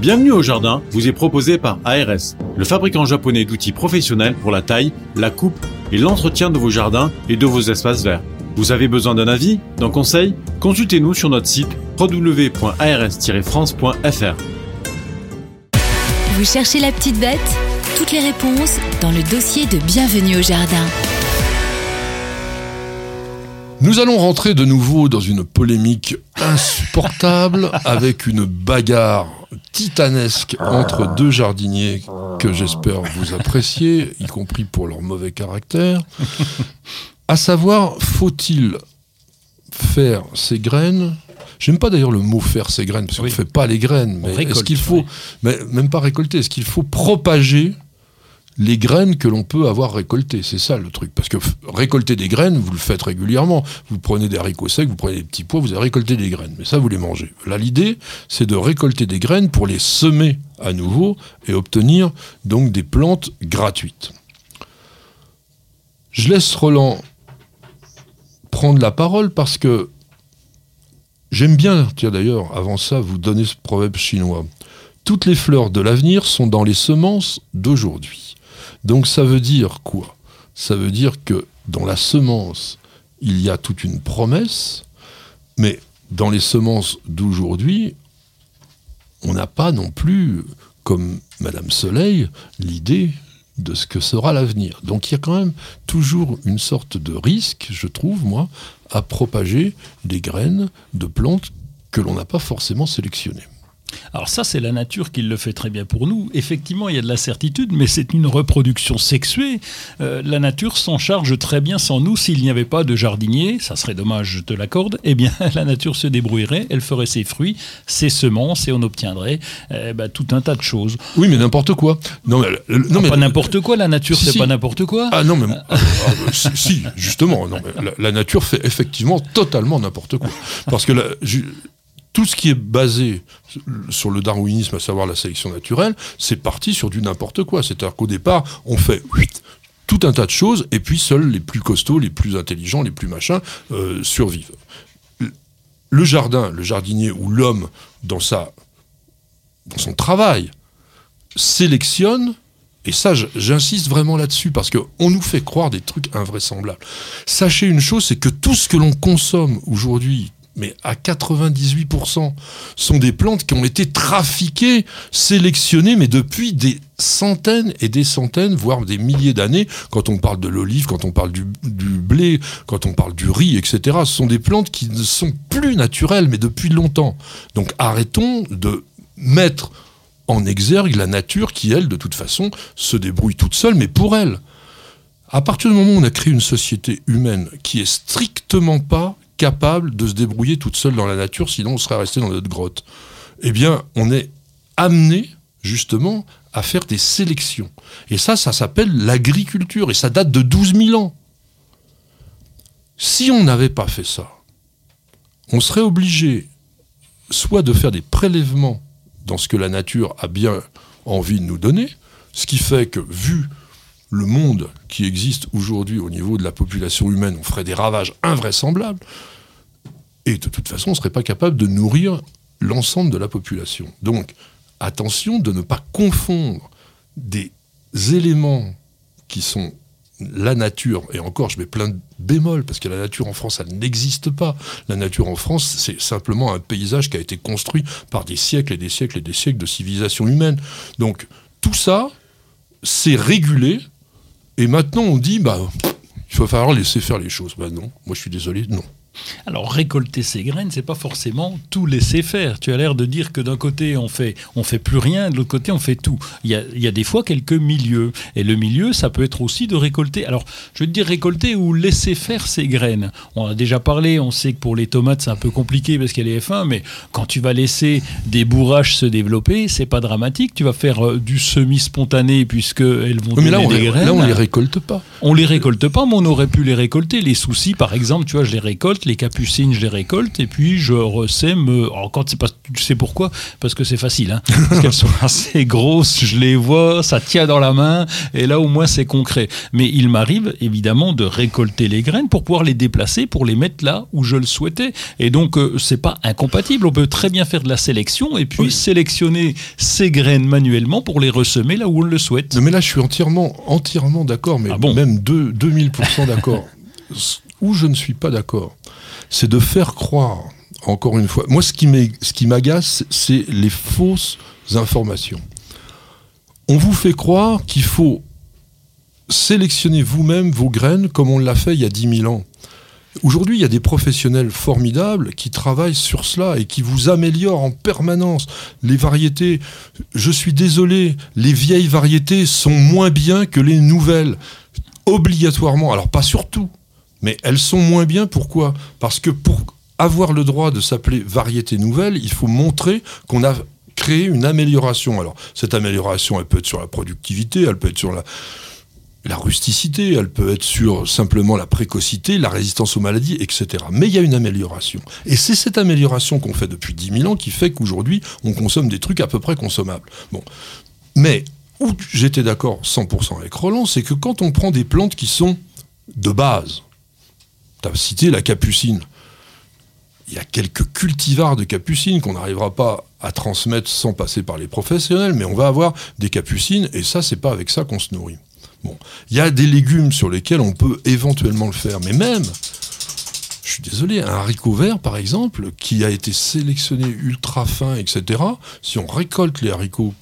Bienvenue au jardin vous est proposé par ARS, le fabricant japonais d'outils professionnels pour la taille, la coupe et l'entretien de vos jardins et de vos espaces verts. Vous avez besoin d'un avis, d'un conseil? Consultez-nous sur notre site www.ars-france.fr. Vous cherchez la petite bête? Toutes les réponses dans le dossier de Bienvenue au jardin. Nous allons rentrer de nouveau dans une polémique insupportable avec une bagarre titanesque entre deux jardiniers que j'espère vous apprécier, y compris pour leur mauvais caractère. À savoir, faut-il faire ses graines? J'aime pas d'ailleurs le mot faire ses graines, parce qu'on ne fait pas les graines, mais est-ce qu'il faut, mais même pas récolter, est-ce qu'il faut propager les graines que l'on peut avoir récoltées. C'est ça le truc. Parce que récolter des graines, vous le faites régulièrement. Vous prenez des haricots secs, vous prenez des petits pois, vous avez récolté des graines. Mais ça, vous les mangez. Là, l'idée, c'est de récolter des graines pour les semer à nouveau et obtenir donc des plantes gratuites. Je laisse Roland prendre la parole parce que j'aime bien, tiens d'ailleurs, avant ça, vous donner ce proverbe chinois. Toutes les fleurs de l'avenir sont dans les semences d'aujourd'hui. Donc ça veut dire quoi? Ça veut dire que dans la semence, il y a toute une promesse, mais dans les semences d'aujourd'hui, on n'a pas non plus, comme Madame Soleil, l'idée de ce que sera l'avenir. Donc il y a quand même toujours une sorte de risque, je trouve, moi, à propager des graines de plantes que l'on n'a pas forcément sélectionnées. Alors ça, c'est la nature qui le fait très bien pour nous. Effectivement, il y a de la certitude, mais c'est une reproduction sexuée. Euh, la nature s'en charge très bien sans nous. S'il n'y avait pas de jardinier, ça serait dommage, je te l'accorde, eh bien la nature se débrouillerait, elle ferait ses fruits, ses semences, et on obtiendrait eh ben, tout un tas de choses. Oui, mais n'importe quoi. Non, mais, non, mais, pas n'importe quoi, la nature, c'est pas n'importe quoi. Ah non, mais... Ah, ah, si, justement, non, la, nature fait effectivement totalement n'importe quoi. Parce que la, tout ce qui est basé sur le darwinisme, à savoir la sélection naturelle, c'est parti sur du n'importe quoi. C'est-à-dire qu'au départ, on fait tout un tas de choses, et puis seuls les plus costauds, les plus intelligents, les plus machins euh, survivent. Le jardin, le jardinier ou l'homme, dans, dans son travail, sélectionne et ça, j'insiste vraiment là-dessus parce qu'on nous fait croire des trucs invraisemblables. Sachez une chose, c'est que tout ce que l'on consomme aujourd'hui, mais à 98%, sont des plantes qui ont été trafiquées, sélectionnées, mais depuis des centaines et des centaines, voire des milliers d'années, quand on parle de l'olive, quand on parle du, blé, quand on parle du riz, etc. Ce sont des plantes qui ne sont plus naturelles, mais depuis longtemps. Donc arrêtons de mettre en exergue la nature qui, elle, de toute façon, se débrouille toute seule, mais pour elle. À partir du moment où on a créé une société humaine qui est strictement pas capable de se débrouiller toute seule dans la nature, sinon on serait resté dans notre grotte. Eh bien, on est amené justement à faire des sélections. Et ça, ça s'appelle l'agriculture, et ça date de 12 000 ans. Si on n'avait pas fait ça, on serait obligé soit de faire des prélèvements dans ce que la nature a bien envie de nous donner, ce qui fait que, vu le monde qui existe aujourd'hui au niveau de la population humaine, on ferait des ravages invraisemblables. Et de toute façon, on ne serait pas capable de nourrir l'ensemble de la population. Donc, attention de ne pas confondre des éléments qui sont la nature, et encore je mets plein de bémols, parce que la nature en France, elle n'existe pas. La nature en France, c'est simplement un paysage qui a été construit par des siècles et des siècles et des siècles de civilisation humaine. Donc tout ça, c'est régulé et maintenant, on dit, bah, il va falloir laisser faire les choses. Bah non, moi je suis désolé, non. Alors récolter ces graines, c'est pas forcément tout laisser faire. Tu as l'air de dire que d'un côté on fait on fait plus rien, de l'autre côté on fait tout. Il y, a, il y a, des fois quelques milieux et le milieu ça peut être aussi de récolter. Alors je veux te dire récolter ou laisser faire ces graines. On a déjà parlé, on sait que pour les tomates c'est un peu compliqué parce qu'elle est F1, mais quand tu vas laisser des bourrages se développer, c'est pas dramatique. Tu vas faire euh, du semi spontané puisque elles vont mais là, on des graines. Là on les récolte pas. On les récolte pas, mais on aurait pu les récolter. Les soucis par exemple, tu vois, je les récolte Les capucines, je les récolte et puis je ressème. alors quand c'est pas, tu sais pourquoi? Parce que c'est facile. Hein parce qu'elles sont assez grosses, je les vois, ça tient dans la main et là au moins c'est concret. Mais il m'arrive évidemment de récolter les graines pour pouvoir les déplacer, pour les mettre là où je le souhaitais. Et donc euh, c'est pas incompatible. On peut très bien faire de la sélection et puis Oui. sélectionner ces graines manuellement pour les ressemer là où on le souhaite. Non, mais là, je suis entièrement, entièrement d'accord, mais Ah bon? même deux- 2000% d'accord. Où je ne suis pas d'accord, c'est de faire croire, encore une fois, moi, ce qui m'agace, c'est les fausses informations. On vous fait croire qu'il faut sélectionner vous-même vos graines comme on l'a fait il y a 10 000 ans. Aujourd'hui, il y a des professionnels formidables qui travaillent sur cela et qui vous améliorent en permanence les variétés. Je suis désolé, les vieilles variétés sont moins bien que les nouvelles. Obligatoirement, alors pas surtout, mais elles sont moins bien. Pourquoi? Parce que pour avoir le droit de s'appeler variété nouvelle, il faut montrer qu'on a créé une amélioration. Alors, cette amélioration, elle peut être sur la productivité, elle peut être sur la, rusticité, elle peut être sur simplement la précocité, la résistance aux maladies, etc. Mais il y a une amélioration. Et c'est cette amélioration qu'on fait depuis 10 000 ans qui fait qu'aujourd'hui, on consomme des trucs à peu près consommables. Bon. Mais où j'étais d'accord 100% avec Roland, c'est que quand on prend des plantes qui sont de base, tu as cité la capucine, il y a quelques cultivars de capucines qu'on n'arrivera pas à transmettre sans passer par les professionnels, mais on va avoir des capucines, et ça, c'est pas avec ça qu'on se nourrit. Bon, il y a des légumes sur lesquels on peut éventuellement le faire, mais même, je suis désolé, un haricot vert, par exemple, qui a été sélectionné ultra fin, etc., si on récolte les haricots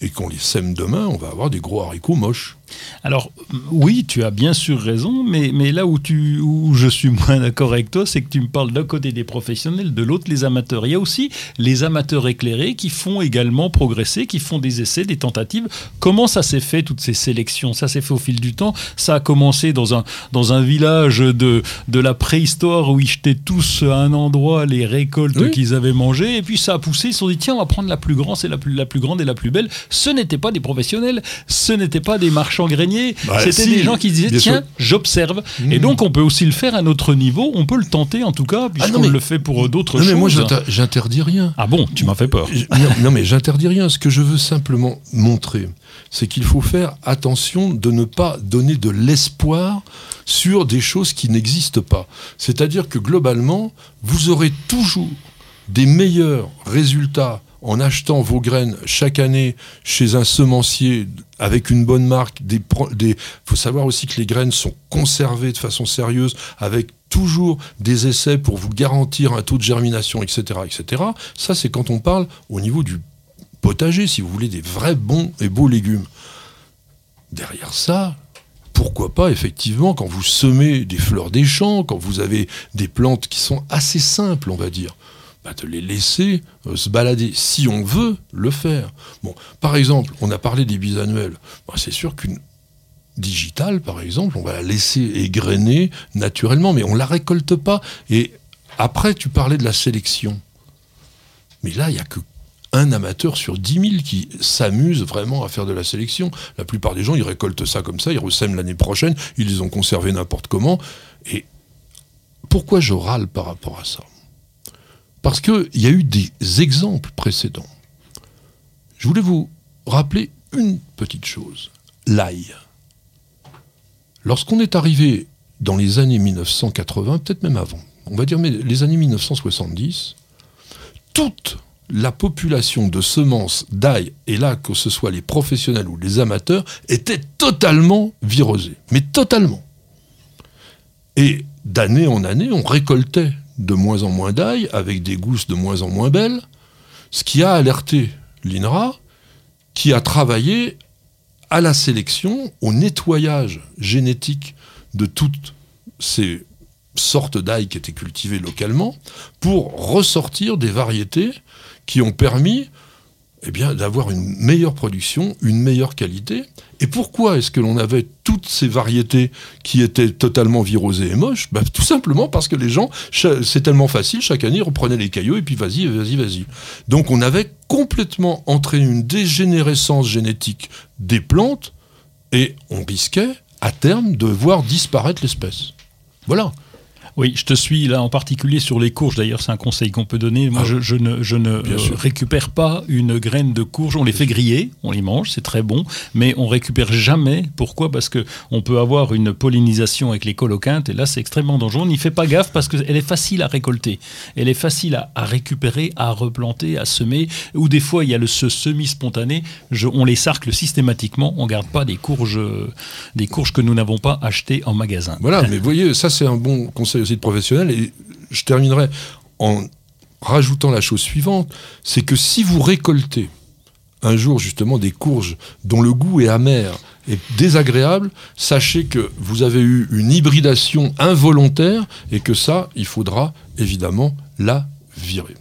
et qu'on les sème demain, on va avoir des gros haricots moches. Alors oui, tu as bien sûr raison, mais, mais là où, tu, où je suis moins d'accord avec toi, c'est que tu me parles d'un côté des professionnels, de l'autre les amateurs. Il y a aussi les amateurs éclairés qui font également progresser, qui font des essais, des tentatives. Comment ça s'est fait, toutes ces sélections? Ça s'est fait au fil du temps. Ça a commencé dans un, dans un village de, de la préhistoire où ils jetaient tous à un endroit les récoltes Oui. qu'ils avaient mangées, et puis ça a poussé, ils se sont dit, tiens, on va prendre la plus grande, c'est la plus, la plus grande et la plus belle. Ce n'étaient pas des professionnels, ce n'étaient pas des marchands greniers, Bah, c'était si, des gens qui disaient tiens j'observe Mmh. et donc on peut aussi le faire à notre niveau on peut le tenter en tout cas puisqu'on mais- le fait pour d'autres Non, choses mais moi, j'inter- j'interdis rien. ah bon tu m'as fait peur non, mais j'interdis rien. Ce que je veux simplement montrer, c'est qu'il faut faire attention de ne pas donner de l'espoir sur des choses qui n'existent pas. C'est-à-dire que globalement, vous aurez toujours des meilleurs résultats en achetant vos graines chaque année chez un semencier avec une bonne marque. Des, faut savoir aussi que les graines sont conservées de façon sérieuse avec toujours des essais pour vous garantir un taux de germination, etc., etc. Ça, c'est quand on parle au niveau du potager, si vous voulez, des vrais bons et beaux légumes. Derrière ça, pourquoi pas, effectivement, quand vous semez des fleurs des champs, quand vous avez des plantes qui sont assez simples, on va dire, bah, de les laisser euh, se balader, si on veut le faire. Par exemple, on a parlé des bisannuels. Bah, c'est sûr qu'une digitale, par exemple, on va la laisser égrener naturellement, mais on la récolte pas. Et après, tu parlais de la sélection. Mais là, il n'y a que un amateur sur 10 000 qui s'amuse vraiment à faire de la sélection. La plupart des gens, ils récoltent ça comme ça, ils ressèment l'année prochaine, ils les ont conservés n'importe comment. Et pourquoi je râle par rapport à ça? Parce qu'il y a eu des exemples précédents. Je voulais vous rappeler une petite chose. L'ail. Lorsqu'on est arrivé dans les années 1980, peut-être même avant, on va dire les années 1970, toute la population de semences d'ail, et là que ce soit les professionnels ou les amateurs, était totalement virosée. Mais totalement. Et d'année en année, on récoltait de moins en moins d'ail, avec des gousses de moins en moins belles, ce qui a alerté l'INRA, qui a travaillé à la sélection, au nettoyage génétique de toutes ces sortes d'ail qui étaient cultivées localement, pour ressortir des variétés qui ont permis eh bien, d'avoir une meilleure production, une meilleure qualité. Et pourquoi est-ce que l'on avait toutes ces variétés qui étaient totalement virosées et moches? Bah, Tout simplement parce que les gens, c'est tellement facile, chaque année, ils reprenaient les cailloux et puis vas-y, vas-y, vas-y. Donc on avait complètement entraîné une dégénérescence génétique des plantes et on risquait, à terme, de voir disparaître l'espèce. Voilà. Oui, je te suis là en particulier sur les courges. D'ailleurs, c'est un conseil qu'on peut donner. Moi, Ah. je, je ne, je ne Bien euh, récupère pas une graine de courge. On les fait griller, on les mange, c'est très bon, mais on récupère jamais. Pourquoi? Parce que on peut avoir une pollinisation avec les coloquintes, et là, c'est extrêmement dangereux. On n'y fait pas gaffe parce qu'elle est facile à récolter. Elle est facile à, à récupérer, à replanter, à semer. Ou des fois, il y a le ce semi-spontané. Je- on les sarcle systématiquement. On garde pas des courges, euh, des courges que nous n'avons pas achetées en magasin. Voilà, mais vous voyez, ça c'est un bon conseil aussi de professionnel. Et je terminerai en rajoutant la chose suivante, c'est que si vous récoltez un jour justement des courges dont le goût est amer et désagréable, sachez que vous avez eu une hybridation involontaire et que ça, il faudra évidemment la virer.